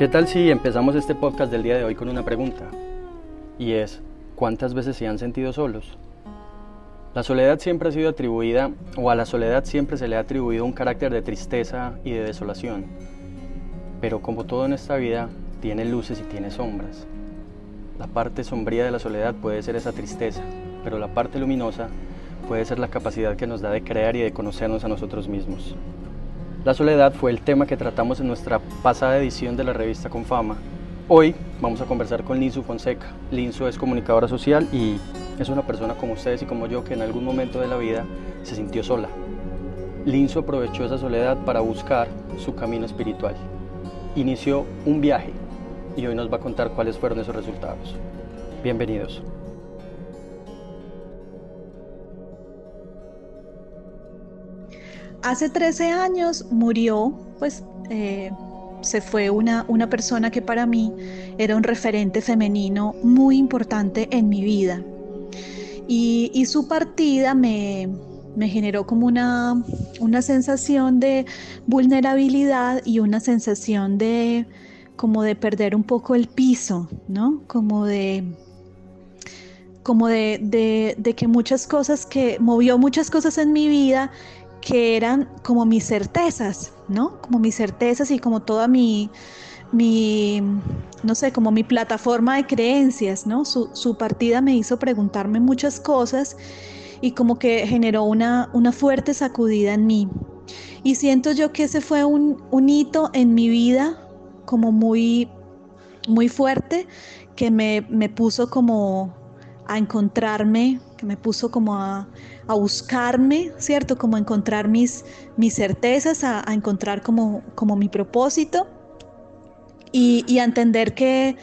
¿Qué tal si empezamos este podcast del día de hoy con una pregunta? Y es, ¿cuántas veces se han sentido solos? La soledad siempre ha sido atribuida, o a la soledad siempre se le ha atribuido un carácter de tristeza y de desolación. Pero como todo en esta vida, tiene luces y tiene sombras. La parte sombría de la soledad puede ser esa tristeza, pero la parte luminosa puede ser la capacidad que nos da de crear y de conocernos a nosotros mismos. La soledad fue el tema que tratamos en nuestra pasada edición de la revista Con Fama. Hoy vamos a conversar con Linsu Fonseca. Linsu es comunicadora social y es una persona como ustedes y como yo que en algún momento de la vida se sintió sola. Linsu aprovechó esa soledad para buscar su camino espiritual. Inició un viaje y hoy nos va a contar cuáles fueron esos resultados. Bienvenidos. Hace 13 años murió, pues eh, se fue una, una persona que para mí era un referente femenino muy importante en mi vida. Y, su partida me, me generó como una, una sensación de vulnerabilidad y una sensación de como de perder un poco el piso, ¿no? Como de como de, de, que muchas cosas que movió muchas cosas en mi vida que eran como mis certezas, ¿no? Como mis certezas y como toda mi, mi no sé, como mi plataforma de creencias, ¿no? Su, su, partida me hizo preguntarme muchas cosas y como que generó una, una fuerte sacudida en mí. Y siento yo que ese fue un, un hito en mi vida como muy, muy fuerte que me, me puso como a encontrarme, que me puso como a, a buscarme, ¿cierto? Como encontrar mis, mis certezas, a, a encontrar como, como mi propósito y, y a entender que,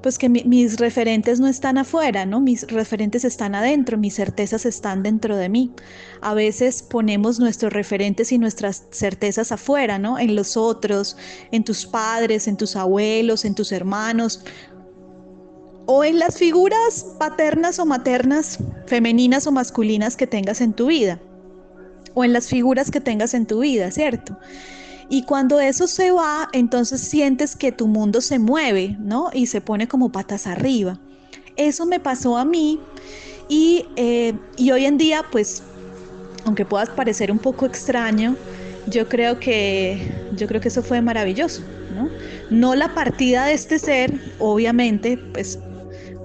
pues que mi, mis referentes no están afuera, ¿no? Mis referentes están adentro, mis certezas están dentro de mí. A veces ponemos nuestros referentes y nuestras certezas afuera, ¿no? En los otros, en tus padres, en tus abuelos, en tus hermanos, o en las figuras paternas o maternas, femeninas o masculinas que tengas en tu vida, o en las figuras que tengas en tu vida, ¿cierto? Y cuando eso se va, entonces sientes que tu mundo se mueve, ¿no? Y se pone como patas arriba. Eso me pasó a mí y, eh, y hoy en día, pues, aunque puedas parecer un poco extraño, yo creo que, yo creo que eso fue maravilloso, ¿no? No la partida de este ser, obviamente, pues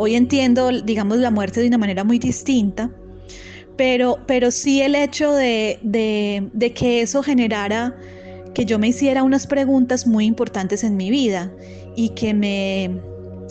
Hoy entiendo, digamos, la muerte de una manera muy distinta, pero, pero sí el hecho de, de, que eso generara que yo me hiciera unas preguntas muy importantes en mi vida y que me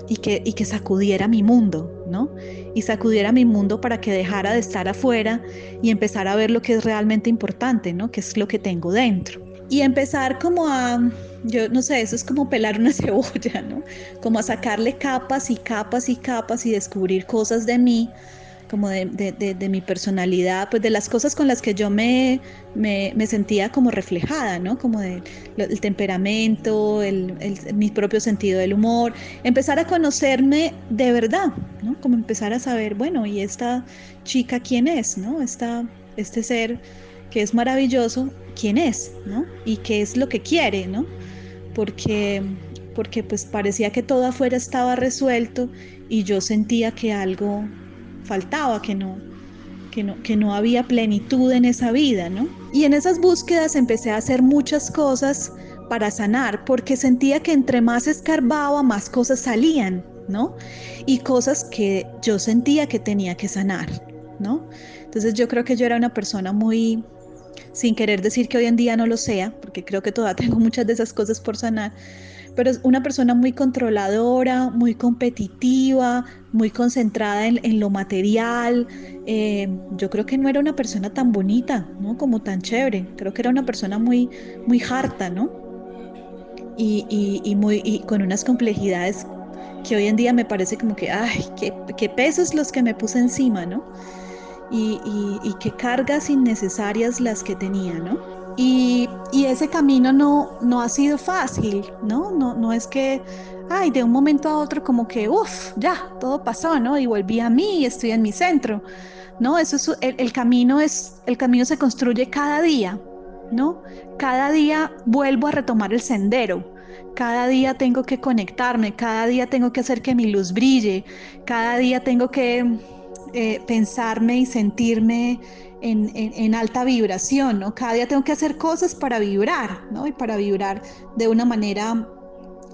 y que, y que sacudiera mi mundo, ¿no? Y sacudiera mi mundo para que dejara de estar afuera y empezar a ver lo que es realmente importante, ¿no? Que es lo que tengo dentro. Y empezar como a, yo no sé, eso es como pelar una cebolla, ¿no? Como a sacarle capas y capas y capas y descubrir cosas de mí, como de, de, de, mi personalidad, pues de las cosas con las que yo me, me, me sentía como reflejada, ¿no? Como de, el temperamento, el, el, mi propio sentido del humor, empezar a conocerme de verdad, ¿no? Como empezar a saber, bueno, ¿y esta chica quién es, ¿no? Esta, este ser que es maravilloso, quién es, ¿no? Y qué es lo que quiere, ¿no? Porque, porque pues parecía que todo afuera estaba resuelto y yo sentía que algo faltaba, que no, que no, que no había plenitud en esa vida, ¿no? Y en esas búsquedas empecé a hacer muchas cosas para sanar, porque sentía que entre más escarbaba, más cosas salían, ¿no? Y cosas que yo sentía que tenía que sanar, ¿no? Entonces yo creo que yo era una persona muy sin querer decir que hoy en día no lo sea, porque creo que todavía tengo muchas de esas cosas por sanar, pero es una persona muy controladora, muy competitiva, muy concentrada en, lo material. Eh, yo creo que no era una persona tan bonita, ¿no? Como tan chévere. Creo que era una persona muy, muy harta, ¿no? Y, y, muy, y con unas complejidades que hoy en día me parece como que, ay, qué, qué pesos los que me puse encima, ¿no? Y, y, qué cargas innecesarias las que tenía, ¿no? Y, y, ese camino no, no ha sido fácil, ¿no? ¿no? No es que, ay, de un momento a otro como que, uff, ya, todo pasó, ¿no? Y volví a mí y estoy en mi centro, ¿no? Eso es, el, el camino es, el camino se construye cada día, ¿no? Cada día vuelvo a retomar el sendero, Cada día tengo que conectarme, cada día tengo que hacer que mi luz brille, cada día tengo que eh, pensarme y sentirme en, alta vibración, ¿no? Cada día tengo que hacer cosas para vibrar, ¿no? Y para vibrar de una manera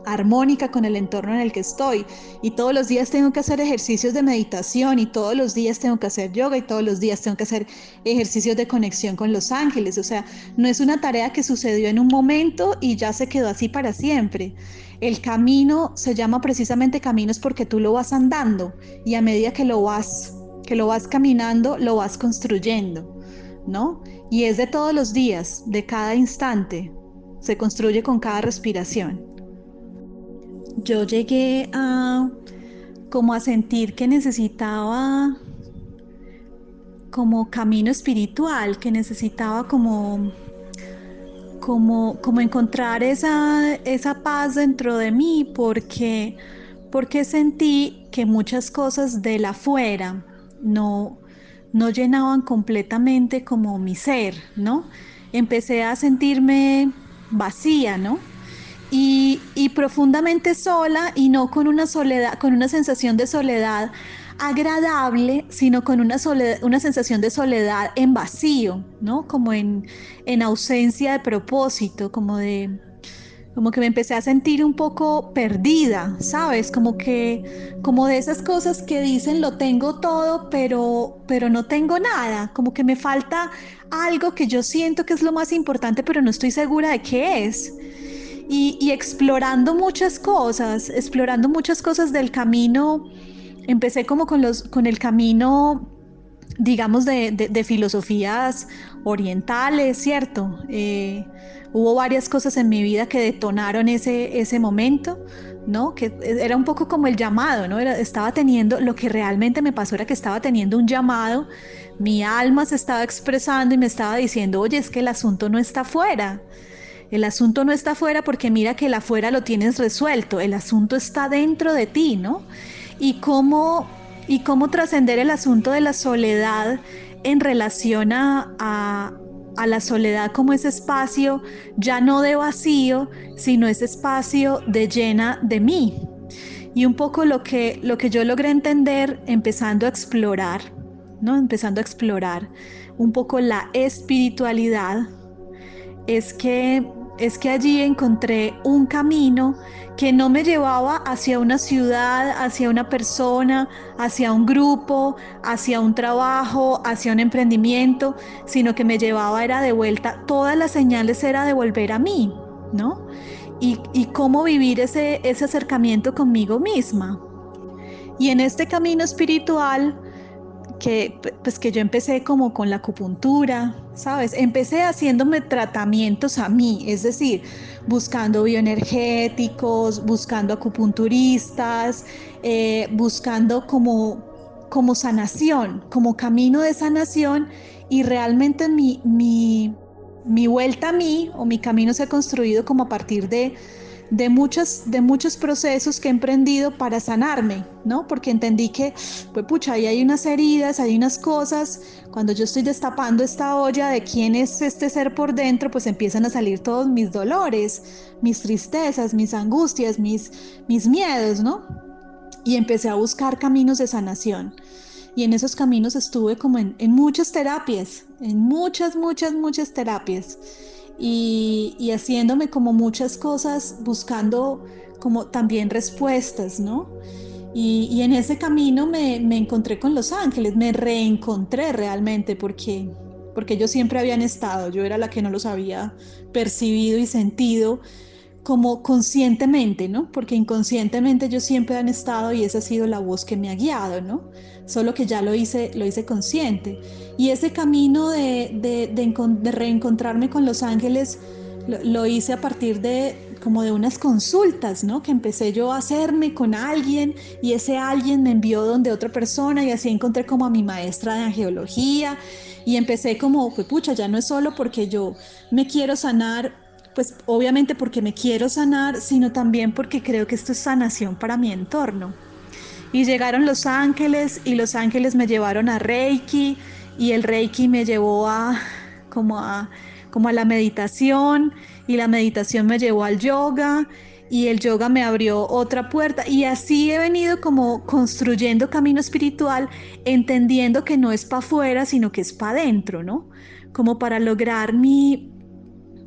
armónica con el entorno en el que estoy. Y todos los días tengo que hacer ejercicios de meditación y todos los días tengo que hacer yoga y todos los días tengo que hacer ejercicios de conexión con los ángeles. O sea, no es una tarea que sucedió en un momento y ya se quedó así para siempre. El camino se llama precisamente caminos porque tú lo vas andando y a medida que lo vas que lo vas caminando, lo vas construyendo, ¿no? Y es de todos los días, de cada instante, se construye con cada respiración. Yo llegué a como a sentir que necesitaba como camino espiritual, que necesitaba como como, como encontrar esa, esa paz dentro de mí, porque, porque sentí que muchas cosas de la afuera, no, no llenaban completamente como mi ser, ¿no? Empecé a sentirme vacía, ¿no? Y, profundamente sola y no con una soledad, con una sensación de soledad agradable, sino con una, una sensación de soledad en vacío, ¿no? Como en, en ausencia de propósito, como de, como que me empecé a sentir un poco perdida, ¿sabes? Como que, como de esas cosas que dicen lo tengo todo, pero, pero no tengo nada, como que me falta algo que yo siento que es lo más importante, pero no estoy segura de qué es. Y, explorando muchas cosas, explorando muchas cosas del camino, empecé como con, los, con el camino digamos, de, filosofías orientales, ¿cierto? Eh, hubo varias cosas en mi vida que detonaron ese, ese momento, ¿no? Que era un poco como el llamado, ¿no? estaba teniendo, lo que realmente me pasó era que estaba teniendo un llamado, mi alma se estaba expresando y me estaba diciendo, oye, es que el asunto no está afuera. El asunto no está afuera porque mira que el afuera lo tienes resuelto, el asunto está dentro de ti, ¿no? Y cómo y cómo trascender el asunto de la soledad en relación a, la soledad como ese espacio ya no de vacío, sino ese espacio de llena de mí. Y un poco lo que, lo que yo logré entender empezando a explorar, ¿no? Empezando a explorar un poco la espiritualidad, es que es que allí encontré un camino que no me llevaba hacia una ciudad, hacia una persona, hacia un grupo, hacia un trabajo, hacia un emprendimiento, sino que me llevaba era de vuelta, todas las señales era de volver a mí, ¿no? Y, y cómo vivir ese, ese acercamiento conmigo misma. Y en este camino espiritual, que, pues que yo empecé como con la acupuntura, ¿sabes? Empecé haciéndome tratamientos a mí, es decir, buscando bioenergéticos, buscando acupunturistas, eh, buscando como, como sanación, como camino de sanación y realmente mi, mi, mi vuelta a mí o mi camino se ha construido como a partir de de, muchos, de muchos procesos que he emprendido para sanarme, ¿no? Porque entendí que, pues pucha, ahí hay unas heridas, hay unas cosas, cuando yo estoy destapando esta olla de quién es este ser por dentro, pues empiezan a salir todos mis dolores, mis tristezas, mis angustias, mis, mis miedos, ¿no? Y empecé a buscar caminos de sanación. Y en esos caminos estuve como en, en muchas terapias, en muchas, muchas, muchas terapias y, haciéndome como muchas cosas, buscando como también respuestas, ¿no? Y, en ese camino me, me, encontré con los ángeles, me reencontré realmente porque, porque ellos siempre habían estado, yo era la que no los había percibido y sentido como conscientemente, ¿no? Porque inconscientemente ellos siempre han estado y esa ha sido la voz que me ha guiado, ¿no? Solo que ya lo hice, lo hice consciente. Y ese camino de, de, reencontrarme con los ángeles lo, hice a partir de como de unas consultas, ¿no? Que empecé yo a hacerme con alguien y ese alguien me envió donde otra persona y así encontré como a mi maestra de angiología y empecé como, pues pucha, ya no es solo porque yo me quiero sanar pues obviamente porque me quiero sanar, sino también porque creo que esto es sanación para mi entorno. Y llegaron los ángeles y los ángeles me llevaron a Reiki y el Reiki me llevó a como a, como a la meditación y la meditación me llevó al yoga y el yoga me abrió otra puerta y así he venido como construyendo camino espiritual, entendiendo que no es para afuera, sino que es para adentro, ¿no? Como para lograr mi,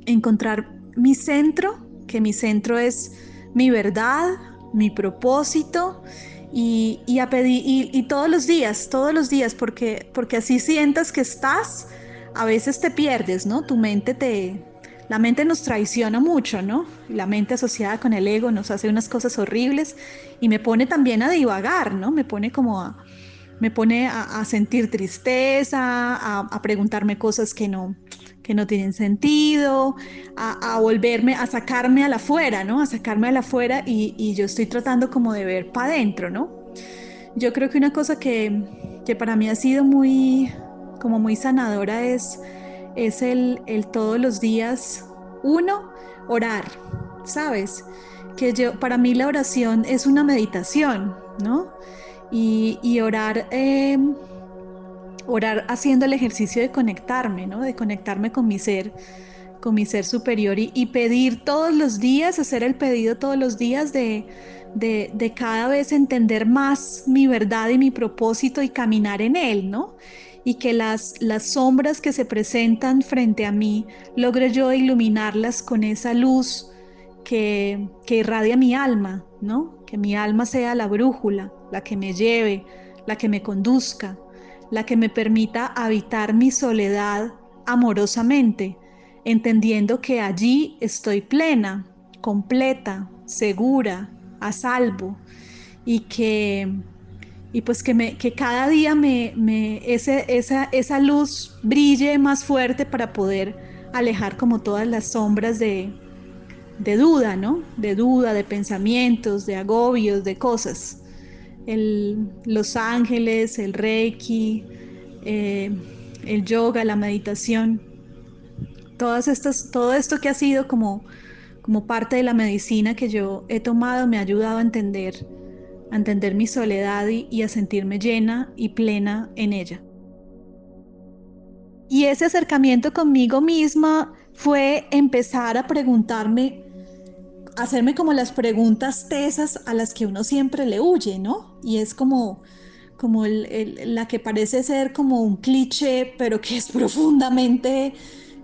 encontrar mi centro, que mi centro es mi verdad, mi propósito y, y a pedir, y, todos los días, todos los días, porque, porque así sientas que estás, a veces te pierdes, ¿no? Tu mente te, la mente nos traiciona mucho, ¿no? La mente asociada con el ego nos hace unas cosas horribles y me pone también a divagar, ¿no? Me pone como a, me pone a, sentir tristeza, a, preguntarme cosas que no, que no tienen sentido, a, volverme, a sacarme a la afuera, ¿no? A sacarme a la afuera y, y yo estoy tratando como de ver para adentro, ¿no? Yo creo que una cosa que, que para mí ha sido muy, como muy sanadora es es el, todos los días, uno, orar, ¿sabes? Que yo, para mí la oración es una meditación, ¿no? Y, orar, em, orar haciendo el ejercicio de conectarme, ¿no? De conectarme con mi ser, con mi ser superior y, pedir todos los días, hacer el pedido todos los días de, de, de, cada vez entender más mi verdad y mi propósito y caminar en él, ¿no? y que las, las sombras que se presentan frente a mí logre yo iluminarlas con esa luz que, que irradia mi alma, ¿no? Que mi alma sea la brújula, la que me lleve, la que me conduzca, la que me permita habitar mi soledad amorosamente, entendiendo que allí estoy plena, completa, segura, a salvo y que y pues que, me, que cada día me, me ese, esa, esa luz brille más fuerte para poder alejar como todas las sombras de, de duda, ¿no? De duda, de pensamientos, de agobios, de cosas. El, los ángeles, el reiki, eh, el yoga, la meditación, todas estas, todo esto que ha sido como, como parte de la medicina que yo he tomado me ha ayudado a entender a entender mi soledad y, a sentirme llena y plena en ella. Y ese acercamiento conmigo misma fue empezar a preguntarme, hacerme como las preguntas tesas a las que uno siempre le huye, ¿no? Y es como, como la que parece ser como un cliché, pero que es profundamente,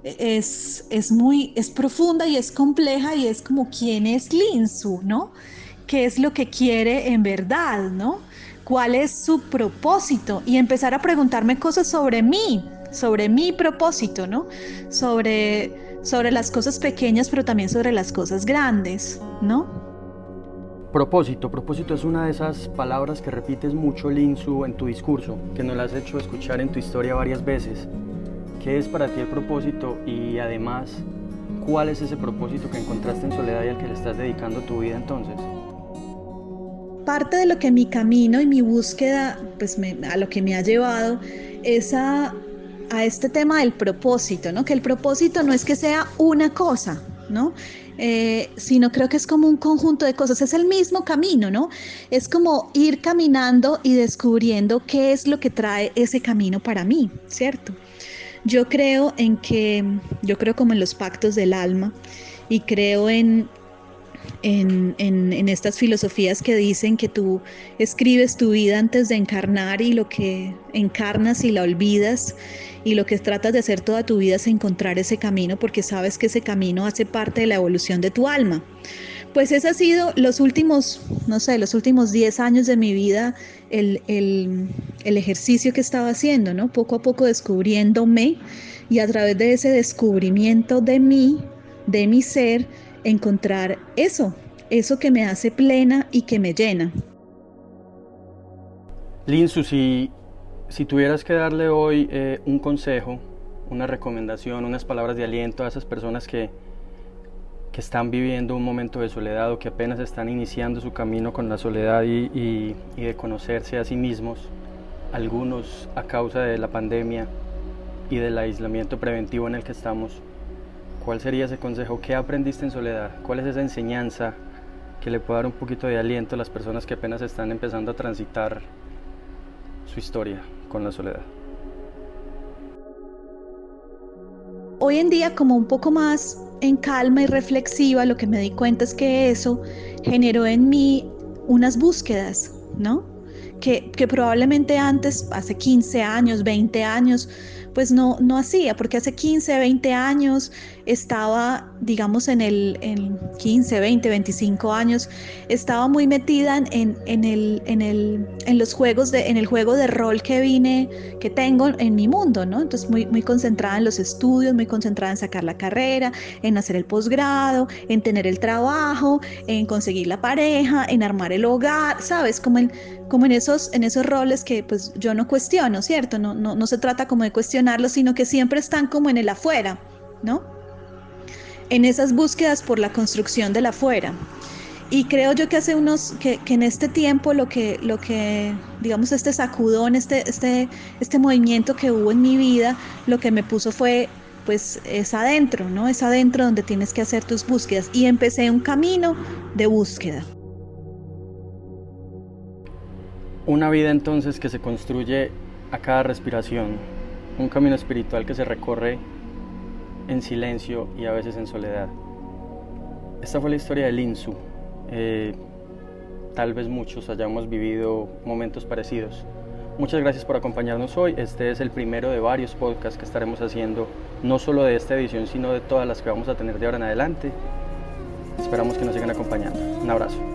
es, es muy, es profunda y es compleja y es como quién es Linsu, ¿no? qué es lo que quiere en verdad, ¿no? ¿Cuál es su propósito? Y empezar a preguntarme cosas sobre mí, sobre mi propósito, ¿no? Sobre, sobre las cosas pequeñas, pero también sobre las cosas grandes, ¿no? Propósito, propósito es una de esas palabras que repites mucho, Linsu, en tu discurso, que nos la has hecho escuchar en tu historia varias veces. ¿Qué es para ti el propósito? Y además, ¿cuál es ese propósito que encontraste en soledad y al que le estás dedicando tu vida entonces? parte de lo que mi camino y mi búsqueda, pues a lo que me ha llevado es a, este tema del propósito, ¿no? Que el propósito no es que sea una cosa, ¿no? Eh, sino creo que es como un conjunto de cosas, es el mismo camino, ¿no? Es como ir caminando y descubriendo qué es lo que trae ese camino para mí, ¿cierto? Yo creo en que, yo creo como en los pactos del alma y creo en, en, estas filosofías que dicen que tú escribes tu vida antes de encarnar y lo que encarnas y la olvidas y lo que tratas de hacer toda tu vida es encontrar ese camino porque sabes que ese camino hace parte de la evolución de tu alma. Pues ese ha sido los últimos, no sé, los últimos 10 años de mi vida, el, el, el ejercicio que estaba haciendo, ¿no? Poco a poco descubriéndome y a través de ese descubrimiento de mí, de mi ser, encontrar eso, eso que me hace plena y que me llena. Linsu, si, si tuvieras que darle hoy eh, un consejo, una recomendación, unas palabras de aliento a esas personas que, que están viviendo un momento de soledad o que apenas están iniciando su camino con la soledad y, y de conocerse a sí mismos, algunos a causa de la pandemia y del aislamiento preventivo en el que estamos, ¿Cuál sería ese consejo? ¿Qué aprendiste en soledad? ¿Cuál es esa enseñanza que le puede dar un poquito de aliento a las personas que apenas están empezando a transitar su historia con la soledad? Hoy en día, como un poco más en calma y reflexiva, lo que me di cuenta es que eso generó en mí unas búsquedas, ¿no? Que, probablemente antes, hace 15 años, 20 años, pues no, no hacía, porque hace 15, 20 años estaba, digamos, en el en 15, 20, 25 años, estaba muy metida en, en, el, en, el, en los juegos, de, en el juego de rol que vine, que tengo en mi mundo, ¿no? Entonces muy, muy concentrada en los estudios, muy concentrada en sacar la carrera, en hacer el posgrado, en tener el trabajo, en conseguir la pareja, en armar el hogar, ¿sabes? Como en, como en, esos, en esos roles que pues yo no cuestiono, ¿cierto? No, no, no se trata como de cuestionarlos, sino que siempre están como en el afuera, ¿no? en esas búsquedas por la construcción de la afuera. Y creo yo que hace unos, que, en este tiempo lo que, lo que, digamos, este sacudón, este, este, este movimiento que hubo en mi vida, lo que me puso fue, pues, es adentro, ¿no? Es adentro donde tienes que hacer tus búsquedas. Y empecé un camino de búsqueda. Una vida entonces que se construye a cada respiración, un camino espiritual que se recorre en silencio y a veces en soledad. Esta fue la historia de Linsu. Eh, tal vez muchos hayamos vivido momentos parecidos. Muchas gracias por acompañarnos hoy. Este es el primero de varios podcasts que estaremos haciendo, no solo de esta edición, sino de todas las que vamos a tener de ahora en adelante. Esperamos que nos sigan acompañando. Un abrazo.